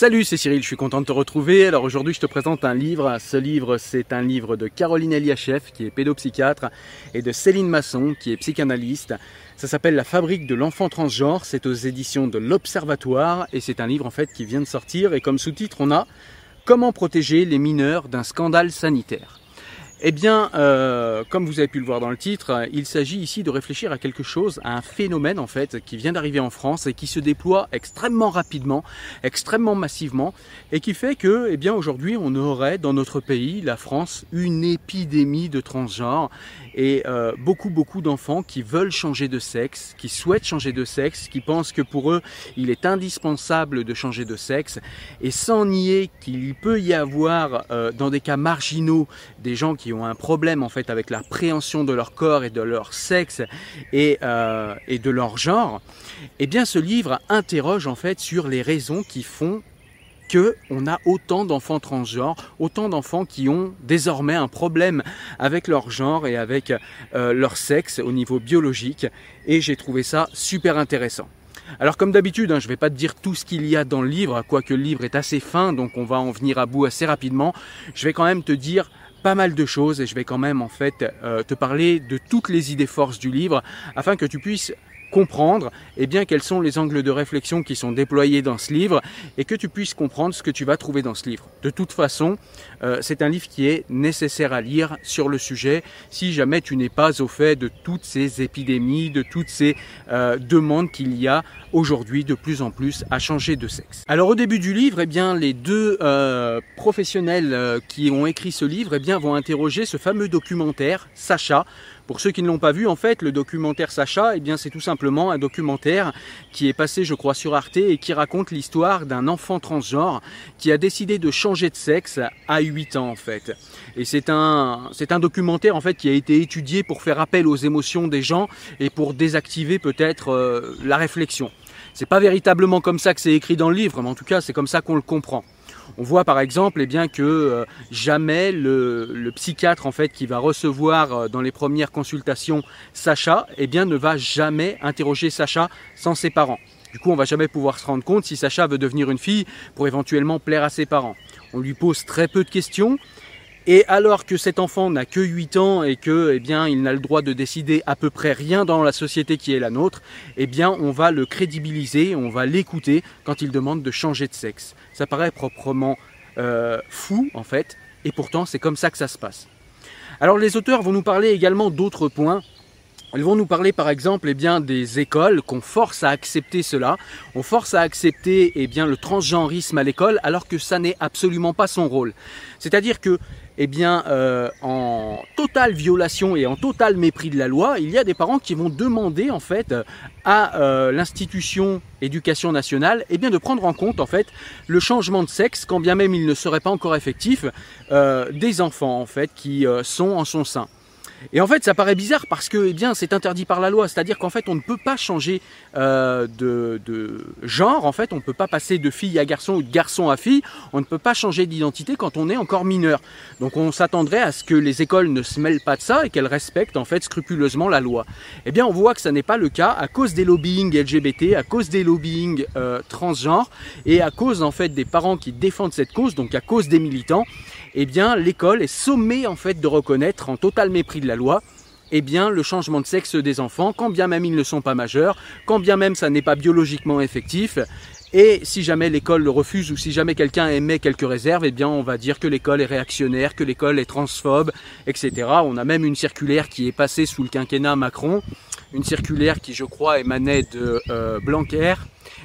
Salut, c'est Cyril, je suis content de te retrouver. Alors aujourd'hui, je te présente un livre. Ce livre, c'est un livre de Caroline Eliachef, qui est pédopsychiatre, et de Céline Masson, qui est psychanalyste. Ça s'appelle La fabrique de l'enfant transgenre. C'est aux éditions de l'Observatoire, et c'est un livre en fait qui vient de sortir. Et comme sous-titre, on a Comment protéger les mineurs d'un scandale sanitaire. Eh bien, euh, comme vous avez pu le voir dans le titre, il s'agit ici de réfléchir à quelque chose, à un phénomène en fait qui vient d'arriver en France et qui se déploie extrêmement rapidement, extrêmement massivement, et qui fait que, eh bien, aujourd'hui, on aurait dans notre pays, la France, une épidémie de transgenres et euh, beaucoup, beaucoup d'enfants qui veulent changer de sexe, qui souhaitent changer de sexe, qui pensent que pour eux, il est indispensable de changer de sexe, et sans nier qu'il peut y avoir, euh, dans des cas marginaux, des gens qui ont un problème en fait avec l'appréhension de leur corps et de leur sexe et, euh, et de leur genre, eh bien ce livre interroge en fait sur les raisons qui font que on a autant d'enfants transgenres, autant d'enfants qui ont désormais un problème avec leur genre et avec euh, leur sexe au niveau biologique. Et j'ai trouvé ça super intéressant. Alors comme d'habitude, hein, je ne vais pas te dire tout ce qu'il y a dans le livre, quoique le livre est assez fin, donc on va en venir à bout assez rapidement. Je vais quand même te dire pas mal de choses et je vais quand même en fait euh, te parler de toutes les idées forces du livre afin que tu puisses comprendre eh bien, quels sont les angles de réflexion qui sont déployés dans ce livre et que tu puisses comprendre ce que tu vas trouver dans ce livre. De toute façon, euh, c'est un livre qui est nécessaire à lire sur le sujet si jamais tu n'es pas au fait de toutes ces épidémies, de toutes ces euh, demandes qu'il y a aujourd'hui de plus en plus à changer de sexe. Alors au début du livre, eh bien, les deux euh, professionnels qui ont écrit ce livre eh bien, vont interroger ce fameux documentaire, Sacha, pour ceux qui ne l'ont pas vu, en fait, le documentaire Sacha, eh bien, c'est tout simplement un documentaire qui est passé, je crois, sur Arte et qui raconte l'histoire d'un enfant transgenre qui a décidé de changer de sexe à 8 ans, en fait. Et c'est un, c'est un documentaire, en fait, qui a été étudié pour faire appel aux émotions des gens et pour désactiver peut-être euh, la réflexion. C'est pas véritablement comme ça que c'est écrit dans le livre, mais en tout cas, c'est comme ça qu'on le comprend. On voit par exemple eh bien, que euh, jamais le, psychiatre en fait, qui va recevoir euh, dans les premières consultations Sacha eh ne va jamais interroger Sacha sans ses parents. Du coup, on va jamais pouvoir se rendre compte si Sacha veut devenir une fille pour éventuellement plaire à ses parents. On lui pose très peu de questions et alors que cet enfant n'a que 8 ans et que, eh bien, il n'a le droit de décider à peu près rien dans la société qui est la nôtre, eh bien, on va le crédibiliser, on va l'écouter quand il demande de changer de sexe. Ça paraît proprement euh, fou, en fait, et pourtant, c'est comme ça que ça se passe. Alors, les auteurs vont nous parler également d'autres points ils vont nous parler par exemple eh bien, des écoles qu'on force à accepter cela. On force à accepter eh le transgenrisme à l'école alors que ça n'est absolument pas son rôle. C'est-à-dire que eh euh, en totale violation et en total mépris de la loi, il y a des parents qui vont demander en fait à euh, l'institution éducation nationale eh de prendre en compte le changement de sexe, quand bien même il ne serait pas encore effectif, euh, des enfants en fait qui sont en son sein. Et en fait, ça paraît bizarre parce que, eh bien, c'est interdit par la loi. C'est-à-dire qu'en fait, on ne peut pas changer euh, de, genre. En fait, on ne peut pas passer de fille à garçon ou de garçon à fille. On ne peut pas changer d'identité quand on est encore mineur. Donc, on s'attendrait à ce que les écoles ne se mêlent pas de ça et qu'elles respectent en fait scrupuleusement la loi. Eh bien, on voit que ça n'est pas le cas à cause des lobbying LGBT, à cause des lobbying euh, transgenres et à cause en fait des parents qui défendent cette cause, donc à cause des militants eh bien l'école est sommée en fait de reconnaître en total mépris de la loi eh bien, le changement de sexe des enfants, quand bien même ils ne sont pas majeurs, quand bien même ça n'est pas biologiquement effectif, et si jamais l'école le refuse ou si jamais quelqu'un émet quelques réserves, eh bien on va dire que l'école est réactionnaire, que l'école est transphobe, etc. On a même une circulaire qui est passée sous le quinquennat Macron, une circulaire qui je crois émanait de euh, Blanquer,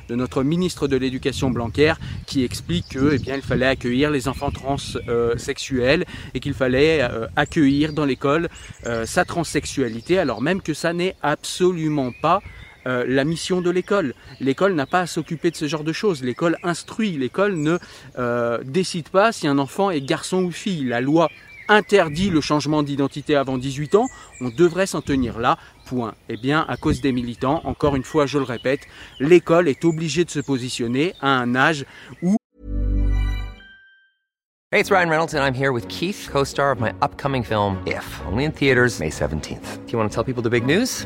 de notre ministre de l'Éducation Blanquer qui explique que, eh bien, il fallait accueillir les enfants transsexuels et qu'il fallait euh, accueillir dans l'école euh, sa transsexualité, alors même que ça n'est absolument pas euh, la mission de l'école. L'école n'a pas à s'occuper de ce genre de choses. L'école instruit. L'école ne décide pas si un enfant est garçon ou fille. La loi interdit le changement d'identité avant 18 ans. On devrait s'en tenir là. Point. Eh bien, à cause des militants, encore une fois, je le répète, l'école est obligée de se positionner à un âge où. Hey, it's Ryan Reynolds and I'm here with Keith, co-star of my upcoming film If, only in theaters May 17th. Do you want to tell people the big news?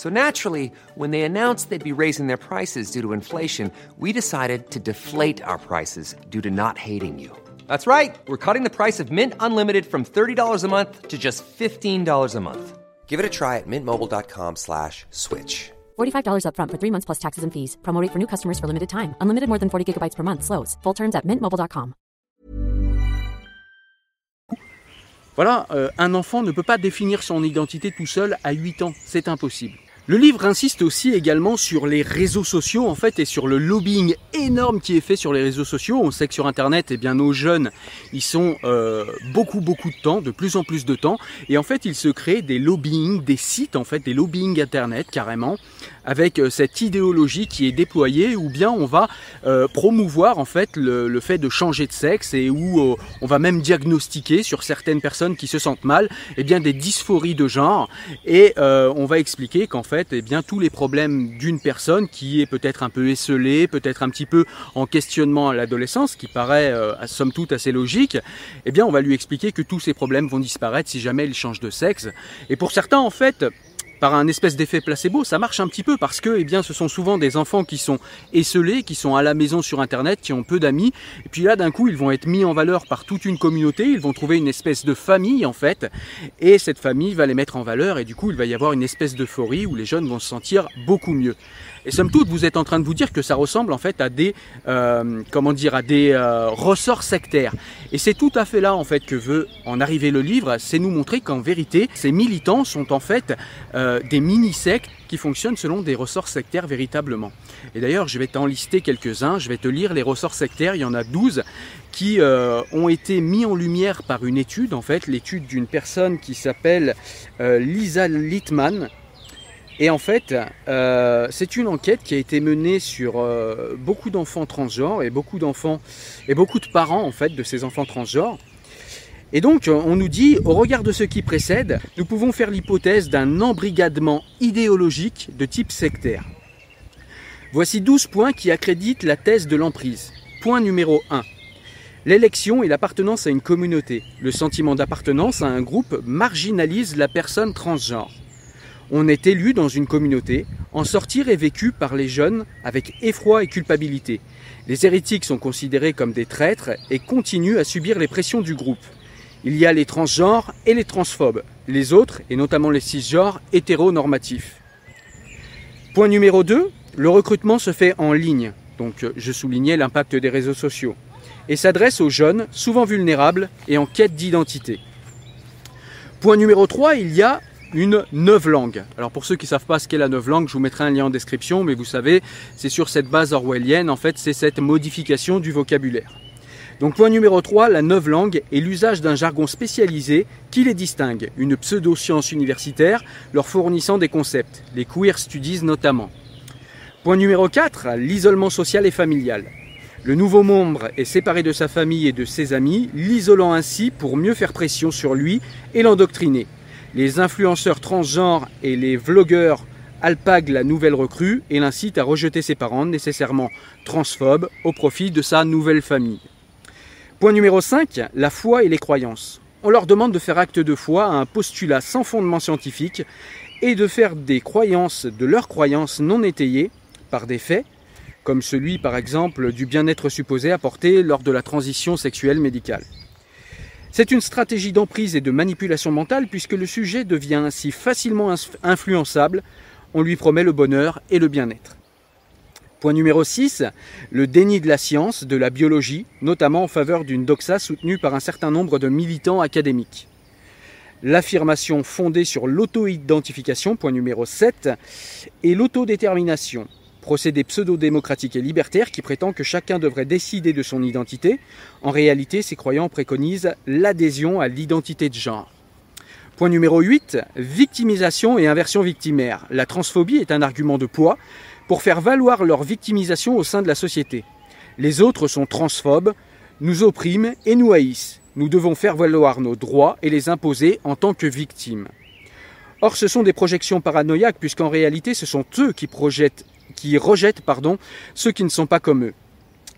So naturally, when they announced they'd be raising their prices due to inflation, we decided to deflate our prices due to not hating you. That's right. We're cutting the price of Mint Unlimited from $30 a month to just $15 a month. Give it a try at mintmobile.com slash switch. $45 upfront for three months plus taxes and fees. Promo rate for new customers for limited time. Unlimited more than 40 gigabytes per month. Slows. Full terms at mintmobile.com. Voilà, euh, un enfant ne peut pas définir son identité tout seul à 8 ans. C'est impossible. Le livre insiste aussi également sur les réseaux sociaux en fait et sur le lobbying énorme qui est fait sur les réseaux sociaux. On sait que sur internet, eh bien nos jeunes, ils sont euh, beaucoup beaucoup de temps, de plus en plus de temps, et en fait il se crée des lobbying, des sites en fait, des lobbying internet carrément, avec euh, cette idéologie qui est déployée, ou bien on va euh, promouvoir en fait le, le, fait de changer de sexe et où euh, on va même diagnostiquer sur certaines personnes qui se sentent mal, eh bien des dysphories de genre, et euh, on va expliquer qu'en fait eh bien, tous les problèmes d'une personne qui est peut-être un peu esselée, peut-être un petit peu en questionnement à l'adolescence, qui paraît euh, à somme toute assez logique, eh bien, on va lui expliquer que tous ces problèmes vont disparaître si jamais il change de sexe. Et pour certains, en fait, par un espèce d'effet placebo, ça marche un petit peu parce que eh bien, ce sont souvent des enfants qui sont esselés, qui sont à la maison sur Internet, qui ont peu d'amis. Et puis là, d'un coup, ils vont être mis en valeur par toute une communauté. Ils vont trouver une espèce de famille, en fait. Et cette famille va les mettre en valeur. Et du coup, il va y avoir une espèce d'euphorie où les jeunes vont se sentir beaucoup mieux. Et somme toute, vous êtes en train de vous dire que ça ressemble en fait à des, euh, comment dire, à des euh, ressorts sectaires. Et c'est tout à fait là en fait que veut en arriver le livre, c'est nous montrer qu'en vérité, ces militants sont en fait euh, des mini-sectes qui fonctionnent selon des ressorts sectaires véritablement. Et d'ailleurs, je vais t'en lister quelques-uns, je vais te lire les ressorts sectaires, il y en a 12 qui euh, ont été mis en lumière par une étude, en fait, l'étude d'une personne qui s'appelle euh, Lisa Littman, et en fait, euh, c'est une enquête qui a été menée sur euh, beaucoup d'enfants transgenres et beaucoup d'enfants et beaucoup de parents en fait de ces enfants transgenres. Et donc, on nous dit, au regard de ce qui précède, nous pouvons faire l'hypothèse d'un embrigadement idéologique de type sectaire. Voici 12 points qui accréditent la thèse de l'emprise. Point numéro 1. L'élection et l'appartenance à une communauté. Le sentiment d'appartenance à un groupe marginalise la personne transgenre on est élu dans une communauté, en sortir est vécu par les jeunes avec effroi et culpabilité. Les hérétiques sont considérés comme des traîtres et continuent à subir les pressions du groupe. Il y a les transgenres et les transphobes, les autres, et notamment les cisgenres, hétéronormatifs. Point numéro 2, le recrutement se fait en ligne, donc je soulignais l'impact des réseaux sociaux, et s'adresse aux jeunes, souvent vulnérables et en quête d'identité. Point numéro 3, il y a une langue. Alors pour ceux qui ne savent pas ce qu'est la langue, je vous mettrai un lien en description, mais vous savez, c'est sur cette base orwellienne, en fait, c'est cette modification du vocabulaire. Donc point numéro 3, la langue est l'usage d'un jargon spécialisé qui les distingue, une pseudo-science universitaire leur fournissant des concepts, les queer studies notamment. Point numéro 4, l'isolement social et familial. Le nouveau membre est séparé de sa famille et de ses amis, l'isolant ainsi pour mieux faire pression sur lui et l'endoctriner. Les influenceurs transgenres et les vlogueurs alpaguent la nouvelle recrue et l'incitent à rejeter ses parents nécessairement transphobes au profit de sa nouvelle famille. Point numéro 5, la foi et les croyances. On leur demande de faire acte de foi à un postulat sans fondement scientifique et de faire des croyances de leurs croyances non étayées par des faits, comme celui par exemple du bien-être supposé apporté lors de la transition sexuelle médicale. C'est une stratégie d'emprise et de manipulation mentale puisque le sujet devient ainsi facilement influençable, on lui promet le bonheur et le bien-être. Point numéro 6, le déni de la science, de la biologie, notamment en faveur d'une doxa soutenue par un certain nombre de militants académiques. l'affirmation fondée sur l'auto-identification, point numéro 7, et l'autodétermination, procédé pseudo-démocratique et libertaire qui prétend que chacun devrait décider de son identité. En réalité, ces croyants préconisent l'adhésion à l'identité de genre. Point numéro 8, victimisation et inversion victimaire. La transphobie est un argument de poids pour faire valoir leur victimisation au sein de la société. Les autres sont transphobes, nous oppriment et nous haïssent. Nous devons faire valoir nos droits et les imposer en tant que victimes. Or, ce sont des projections paranoïaques, puisqu'en réalité, ce sont eux qui, projettent, qui rejettent pardon, ceux qui ne sont pas comme eux.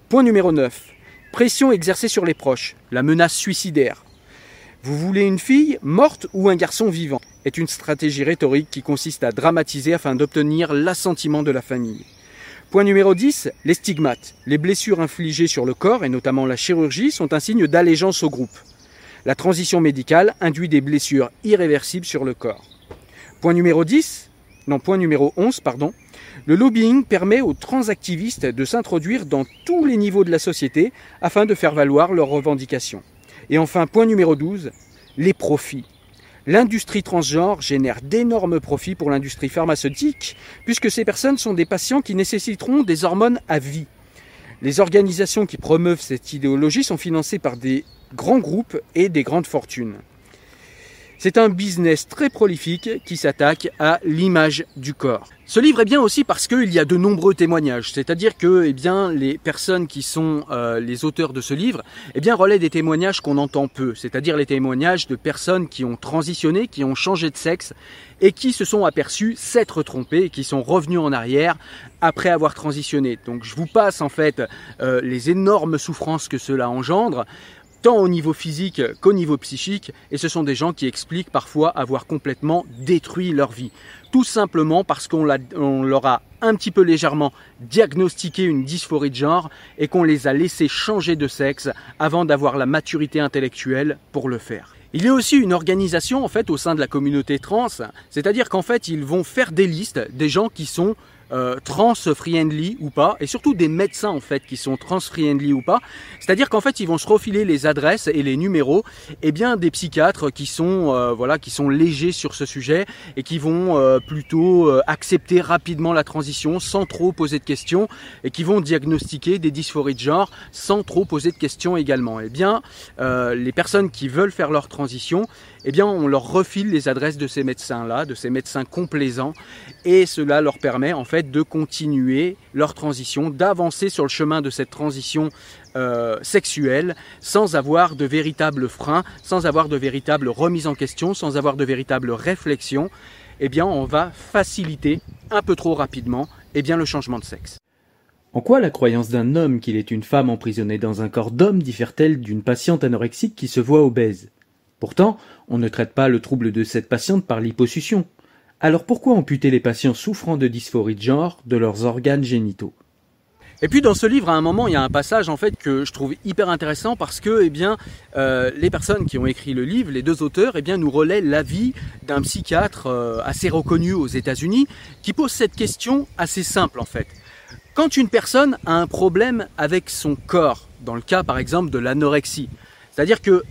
Point numéro 9. Pression exercée sur les proches, la menace suicidaire. Vous voulez une fille morte ou un garçon vivant? Est une stratégie rhétorique qui consiste à dramatiser afin d'obtenir l'assentiment de la famille. Point numéro 10, les stigmates. Les blessures infligées sur le corps, et notamment la chirurgie, sont un signe d'allégeance au groupe. La transition médicale induit des blessures irréversibles sur le corps. Point numéro 10, non, point numéro 11, pardon. Le lobbying permet aux transactivistes de s'introduire dans tous les niveaux de la société afin de faire valoir leurs revendications. Et enfin, point numéro 12, les profits. L'industrie transgenre génère d'énormes profits pour l'industrie pharmaceutique, puisque ces personnes sont des patients qui nécessiteront des hormones à vie. Les organisations qui promeuvent cette idéologie sont financées par des grands groupes et des grandes fortunes. C'est un business très prolifique qui s'attaque à l'image du corps. Ce livre est bien aussi parce qu'il y a de nombreux témoignages, c'est-à-dire que eh bien, les personnes qui sont euh, les auteurs de ce livre eh bien, relaient des témoignages qu'on entend peu, c'est-à-dire les témoignages de personnes qui ont transitionné, qui ont changé de sexe et qui se sont aperçus s'être trompés et qui sont revenus en arrière après avoir transitionné. Donc je vous passe en fait euh, les énormes souffrances que cela engendre tant au niveau physique qu'au niveau psychique, et ce sont des gens qui expliquent parfois avoir complètement détruit leur vie. Tout simplement parce qu'on leur a un petit peu légèrement diagnostiqué une dysphorie de genre et qu'on les a laissés changer de sexe avant d'avoir la maturité intellectuelle pour le faire. Il y a aussi une organisation en fait au sein de la communauté trans, c'est-à-dire qu'en fait ils vont faire des listes des gens qui sont euh, trans-friendly ou pas, et surtout des médecins en fait qui sont trans-friendly ou pas. C'est-à-dire qu'en fait ils vont se refiler les adresses et les numéros, et bien des psychiatres qui sont euh, voilà qui sont légers sur ce sujet et qui vont euh, plutôt accepter rapidement la transition sans trop poser de questions et qui vont diagnostiquer des dysphories de genre sans trop poser de questions également. Et eh bien les personnes qui veulent faire leur transition, eh bien on leur refile les adresses de ces médecins là, de ces médecins complaisants, et cela leur permet en fait de continuer leur transition, d'avancer sur le chemin de cette transition euh, sexuelle sans avoir de véritables freins, sans avoir de véritable remise en question, sans avoir de véritable réflexion, eh bien on va faciliter un peu trop rapidement eh bien, le changement de sexe. En quoi la croyance d'un homme qu'il est une femme emprisonnée dans un corps d'homme diffère-t-elle d'une patiente anorexique qui se voit obèse? Pourtant, on ne traite pas le trouble de cette patiente par l'hyposuction. Alors pourquoi amputer les patients souffrant de dysphorie de genre de leurs organes génitaux? Et puis dans ce livre, à un moment, il y a un passage en fait que je trouve hyper intéressant parce que, eh bien, euh, les personnes qui ont écrit le livre, les deux auteurs, eh bien, nous relaient l'avis d'un psychiatre euh, assez reconnu aux États-Unis qui pose cette question assez simple en fait. Quand une personne a un problème avec son corps, dans le cas par exemple de l'anorexie, c'est-à-dire que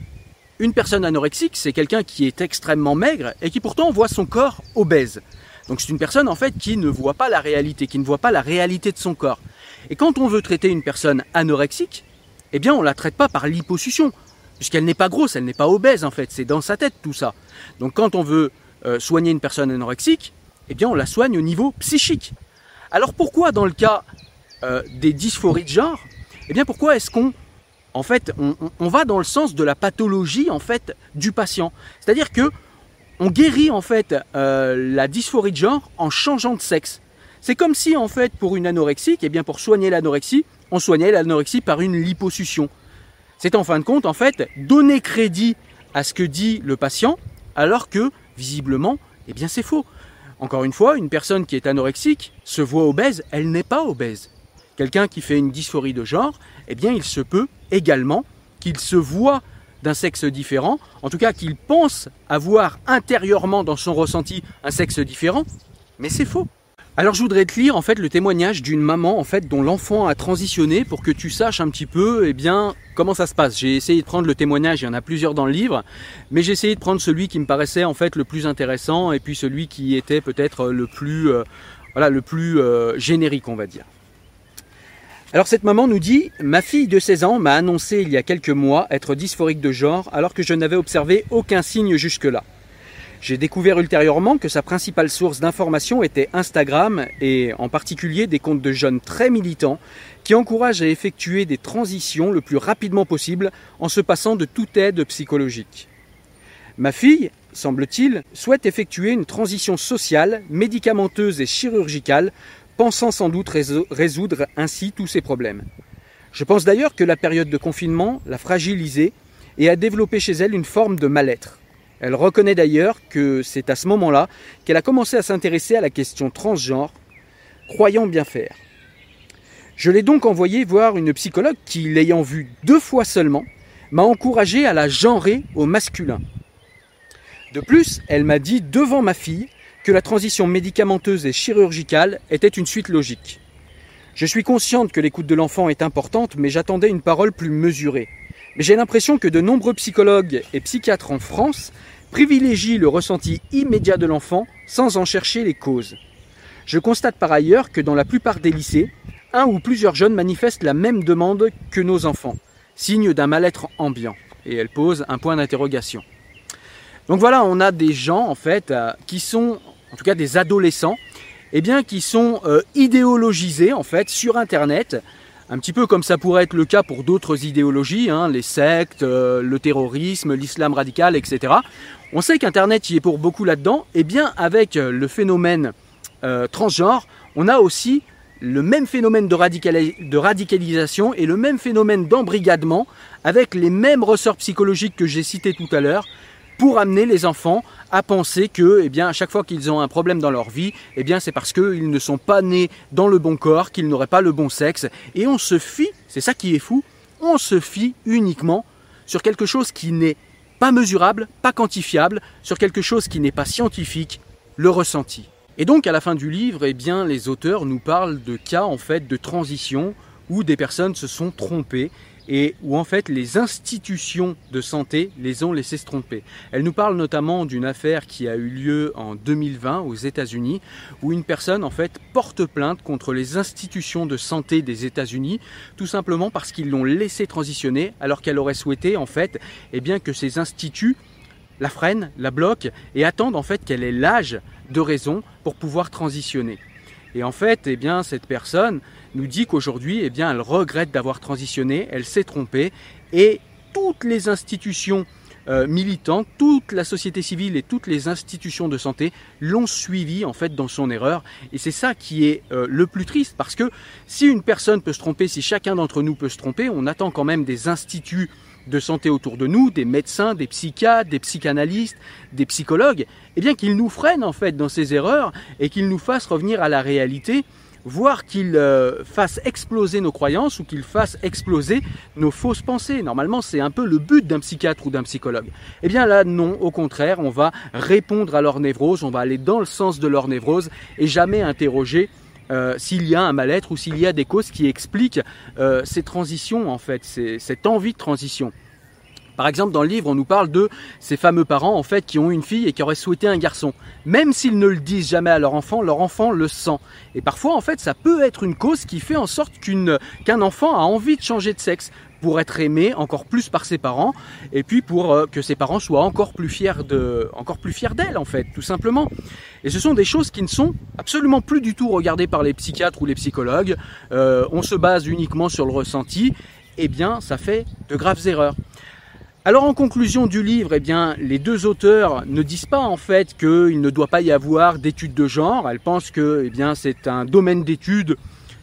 une personne anorexique, c'est quelqu'un qui est extrêmement maigre et qui pourtant voit son corps obèse. Donc c'est une personne en fait qui ne voit pas la réalité, qui ne voit pas la réalité de son corps. Et quand on veut traiter une personne anorexique, eh bien on la traite pas par l'hyposuction, puisqu'elle n'est pas grosse, elle n'est pas obèse en fait, c'est dans sa tête tout ça. Donc quand on veut euh, soigner une personne anorexique, eh bien on la soigne au niveau psychique. Alors pourquoi dans le cas euh, des dysphories de genre, eh bien pourquoi est-ce qu'on en fait, on, va dans le sens de la pathologie en fait du patient. C'est-à-dire que on guérit en fait euh, la dysphorie de genre en changeant de sexe. C'est comme si en fait pour une anorexique, eh bien pour soigner l'anorexie, on soignait l'anorexie par une liposuction. C'est en fin de compte en fait donner crédit à ce que dit le patient, alors que visiblement, eh bien c'est faux. Encore une fois, une personne qui est anorexique se voit obèse, elle n'est pas obèse. Quelqu'un qui fait une dysphorie de genre, eh bien il se peut également qu'il se voit d'un sexe différent, en tout cas qu'il pense avoir intérieurement dans son ressenti un sexe différent, mais c'est faux. Alors je voudrais te lire en fait le témoignage d'une maman en fait dont l'enfant a transitionné pour que tu saches un petit peu eh bien comment ça se passe. J'ai essayé de prendre le témoignage, il y en a plusieurs dans le livre, mais j'ai essayé de prendre celui qui me paraissait en fait le plus intéressant et puis celui qui était peut-être le plus euh, voilà le plus euh, générique on va dire. Alors cette maman nous dit Ma fille de 16 ans m'a annoncé il y a quelques mois être dysphorique de genre alors que je n'avais observé aucun signe jusque-là. J'ai découvert ultérieurement que sa principale source d'information était Instagram et en particulier des comptes de jeunes très militants qui encouragent à effectuer des transitions le plus rapidement possible en se passant de toute aide psychologique. Ma fille, semble-t-il, souhaite effectuer une transition sociale, médicamenteuse et chirurgicale, pensant sans doute résoudre ainsi tous ses problèmes. Je pense d'ailleurs que la période de confinement l'a fragilisée et a développé chez elle une forme de mal-être. Elle reconnaît d'ailleurs que c'est à ce moment-là qu'elle a commencé à s'intéresser à la question transgenre, croyant bien faire. Je l'ai donc envoyée voir une psychologue qui, l'ayant vue deux fois seulement, m'a encouragé à la genrer au masculin. De plus, elle m'a dit devant ma fille que la transition médicamenteuse et chirurgicale était une suite logique. Je suis consciente que l'écoute de l'enfant est importante, mais j'attendais une parole plus mesurée. Mais j'ai l'impression que de nombreux psychologues et psychiatres en France privilégie le ressenti immédiat de l'enfant sans en chercher les causes. Je constate par ailleurs que dans la plupart des lycées, un ou plusieurs jeunes manifestent la même demande que nos enfants, signe d'un mal-être ambiant. Et elle pose un point d'interrogation. Donc voilà, on a des gens en fait euh, qui sont, en tout cas des adolescents, eh bien qui sont euh, idéologisés en fait sur Internet, un petit peu comme ça pourrait être le cas pour d'autres idéologies, hein, les sectes, euh, le terrorisme, l'islam radical, etc. On sait qu'Internet y est pour beaucoup là-dedans. Eh bien avec euh, le phénomène transgenre, on a aussi le même phénomène de radicalisation et le même phénomène d'embrigadement avec les mêmes ressorts psychologiques que j'ai cités tout à l'heure pour amener les enfants à penser que, eh à chaque fois qu'ils ont un problème dans leur vie, eh c'est parce qu'ils ne sont pas nés dans le bon corps, qu'ils n'auraient pas le bon sexe. Et on se fie, c'est ça qui est fou, on se fie uniquement sur quelque chose qui n'est pas mesurable, pas quantifiable, sur quelque chose qui n'est pas scientifique, le ressenti. Et donc, à la fin du livre, eh les auteurs nous parlent de cas, en fait, de transition où des personnes se sont trompées et où en fait les institutions de santé les ont laissés se tromper. Elle nous parle notamment d'une affaire qui a eu lieu en 2020 aux États-Unis où une personne en fait porte plainte contre les institutions de santé des États-Unis tout simplement parce qu'ils l'ont laissé transitionner alors qu'elle aurait souhaité en fait eh que ces instituts la freinent, la bloquent et attendent en fait qu'elle ait l'âge de raison pour pouvoir transitionner. Et en fait, eh bien, cette personne nous dit qu'aujourd'hui, eh bien, elle regrette d'avoir transitionné, elle s'est trompée, et toutes les institutions euh, militantes, toute la société civile et toutes les institutions de santé l'ont suivi en fait dans son erreur. Et c'est ça qui est euh, le plus triste, parce que si une personne peut se tromper, si chacun d'entre nous peut se tromper, on attend quand même des instituts de santé autour de nous, des médecins, des psychiatres, des psychanalystes, des psychologues, eh bien qu'ils nous freinent en fait dans ces erreurs et qu'ils nous fassent revenir à la réalité, voire qu'ils euh, fassent exploser nos croyances ou qu'ils fassent exploser nos fausses pensées. Normalement, c'est un peu le but d'un psychiatre ou d'un psychologue. Eh bien là, non, au contraire, on va répondre à leur névrose, on va aller dans le sens de leur névrose et jamais interroger euh, s'il y a un mal-être ou s'il y a des causes qui expliquent euh, ces transitions, en fait, cette envie de transition. Par exemple, dans le livre, on nous parle de ces fameux parents en fait qui ont une fille et qui auraient souhaité un garçon. Même s'ils ne le disent jamais à leur enfant, leur enfant le sent. Et parfois, en fait, ça peut être une cause qui fait en sorte qu'un enfant a envie de changer de sexe pour être aimé encore plus par ses parents et puis pour euh, que ses parents soient encore plus fiers de encore plus fiers d'elle en fait tout simplement. Et ce sont des choses qui ne sont absolument plus du tout regardées par les psychiatres ou les psychologues. Euh, on se base uniquement sur le ressenti. Eh bien ça fait de graves erreurs. Alors en conclusion du livre, eh bien, les deux auteurs ne disent pas en fait qu'il ne doit pas y avoir d'études de genre. Elles pensent que eh c'est un domaine d'études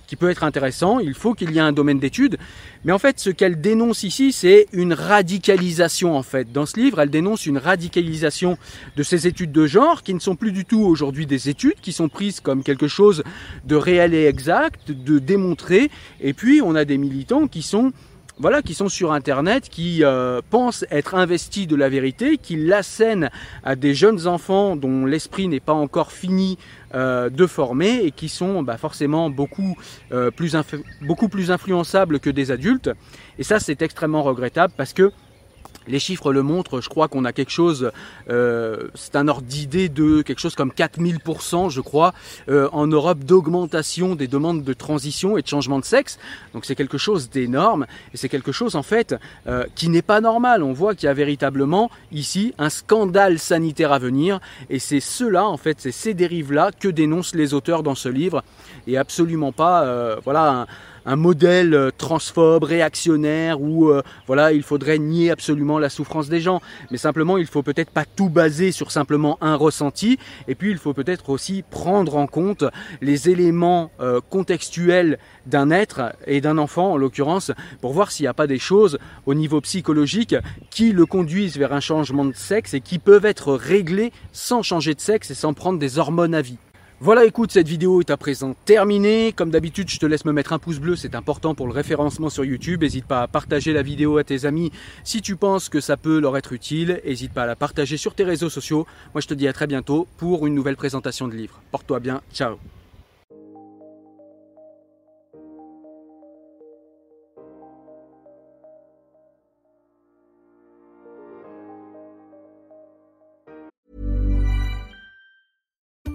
qui peut être intéressant. Il faut qu'il y ait un domaine d'études. Mais en fait, ce qu'elle dénonce ici, c'est une radicalisation en fait. Dans ce livre, elle dénonce une radicalisation de ces études de genre qui ne sont plus du tout aujourd'hui des études, qui sont prises comme quelque chose de réel et exact, de démontré. Et puis, on a des militants qui sont voilà, qui sont sur Internet, qui euh, pensent être investis de la vérité, qui l'assènent à des jeunes enfants dont l'esprit n'est pas encore fini euh, de former et qui sont bah, forcément beaucoup, euh, plus beaucoup plus influençables que des adultes. Et ça, c'est extrêmement regrettable parce que les chiffres le montrent, je crois qu'on a quelque chose, euh, c'est un ordre d'idée de quelque chose comme 4000%, je crois, euh, en Europe d'augmentation des demandes de transition et de changement de sexe. Donc c'est quelque chose d'énorme et c'est quelque chose en fait euh, qui n'est pas normal. On voit qu'il y a véritablement ici un scandale sanitaire à venir et c'est cela en fait, c'est ces dérives-là que dénoncent les auteurs dans ce livre et absolument pas, voilà, un modèle euh, transphobe, réactionnaire, où euh, voilà, il faudrait nier absolument la souffrance des gens. Mais simplement, il faut peut-être pas tout baser sur simplement un ressenti. Et puis, il faut peut-être aussi prendre en compte les éléments euh, contextuels d'un être et d'un enfant, en l'occurrence, pour voir s'il n'y a pas des choses au niveau psychologique qui le conduisent vers un changement de sexe et qui peuvent être réglées sans changer de sexe et sans prendre des hormones à vie. Voilà, écoute, cette vidéo est à présent terminée. Comme d'habitude, je te laisse me mettre un pouce bleu, c'est important pour le référencement sur YouTube. N'hésite pas à partager la vidéo à tes amis si tu penses que ça peut leur être utile. N'hésite pas à la partager sur tes réseaux sociaux. Moi, je te dis à très bientôt pour une nouvelle présentation de livre. Porte-toi bien, ciao